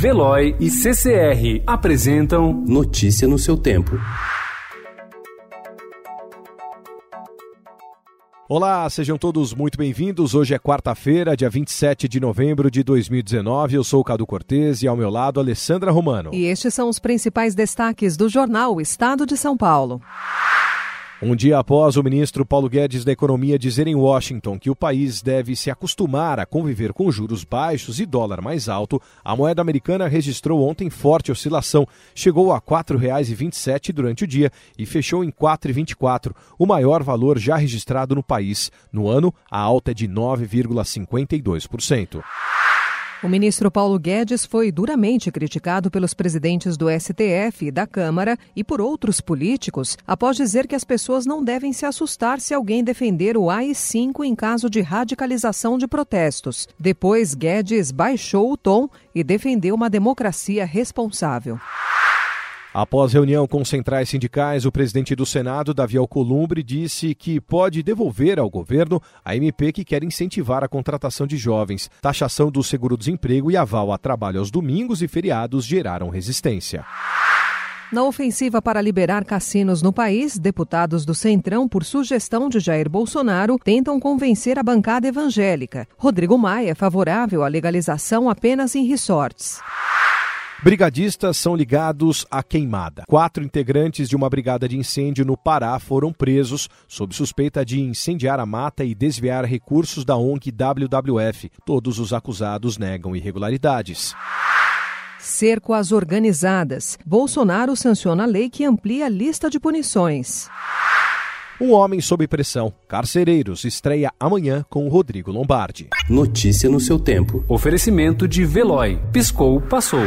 Veloy e CCR apresentam Notícia no seu tempo. Olá, sejam todos muito bem-vindos. Hoje é quarta-feira, dia 27 de novembro de 2019. Eu sou o Cadu Cortês e ao meu lado, Alessandra Romano. E estes são os principais destaques do jornal Estado de São Paulo. Um dia após o ministro Paulo Guedes da Economia dizer em Washington que o país deve se acostumar a conviver com juros baixos e dólar mais alto, a moeda americana registrou ontem forte oscilação. Chegou a R$ 4,27 durante o dia e fechou em R$ 4,24, o maior valor já registrado no país. No ano, a alta é de 9,52%. O ministro Paulo Guedes foi duramente criticado pelos presidentes do STF e da Câmara e por outros políticos após dizer que as pessoas não devem se assustar se alguém defender o AI-5 em caso de radicalização de protestos. Depois, Guedes baixou o tom e defendeu uma democracia responsável. Após reunião com centrais sindicais, o presidente do Senado, Davi Alcolumbre, disse que pode devolver ao governo a MP que quer incentivar a contratação de jovens. Taxação do seguro-desemprego e aval a trabalho aos domingos e feriados geraram resistência. Na ofensiva para liberar cassinos no país, deputados do Centrão, por sugestão de Jair Bolsonaro, tentam convencer a bancada evangélica. Rodrigo Maia é favorável à legalização apenas em resorts. Brigadistas são ligados à queimada. Quatro integrantes de uma brigada de incêndio no Pará foram presos sob suspeita de incendiar a mata e desviar recursos da ONG WWF. Todos os acusados negam irregularidades. Cerco às organizadas. Bolsonaro sanciona a lei que amplia a lista de punições. Um Homem Sob Pressão, Carcereiros, estreia amanhã com Rodrigo Lombardi. Notícia no seu tempo. Oferecimento de Veloy. Piscou, passou.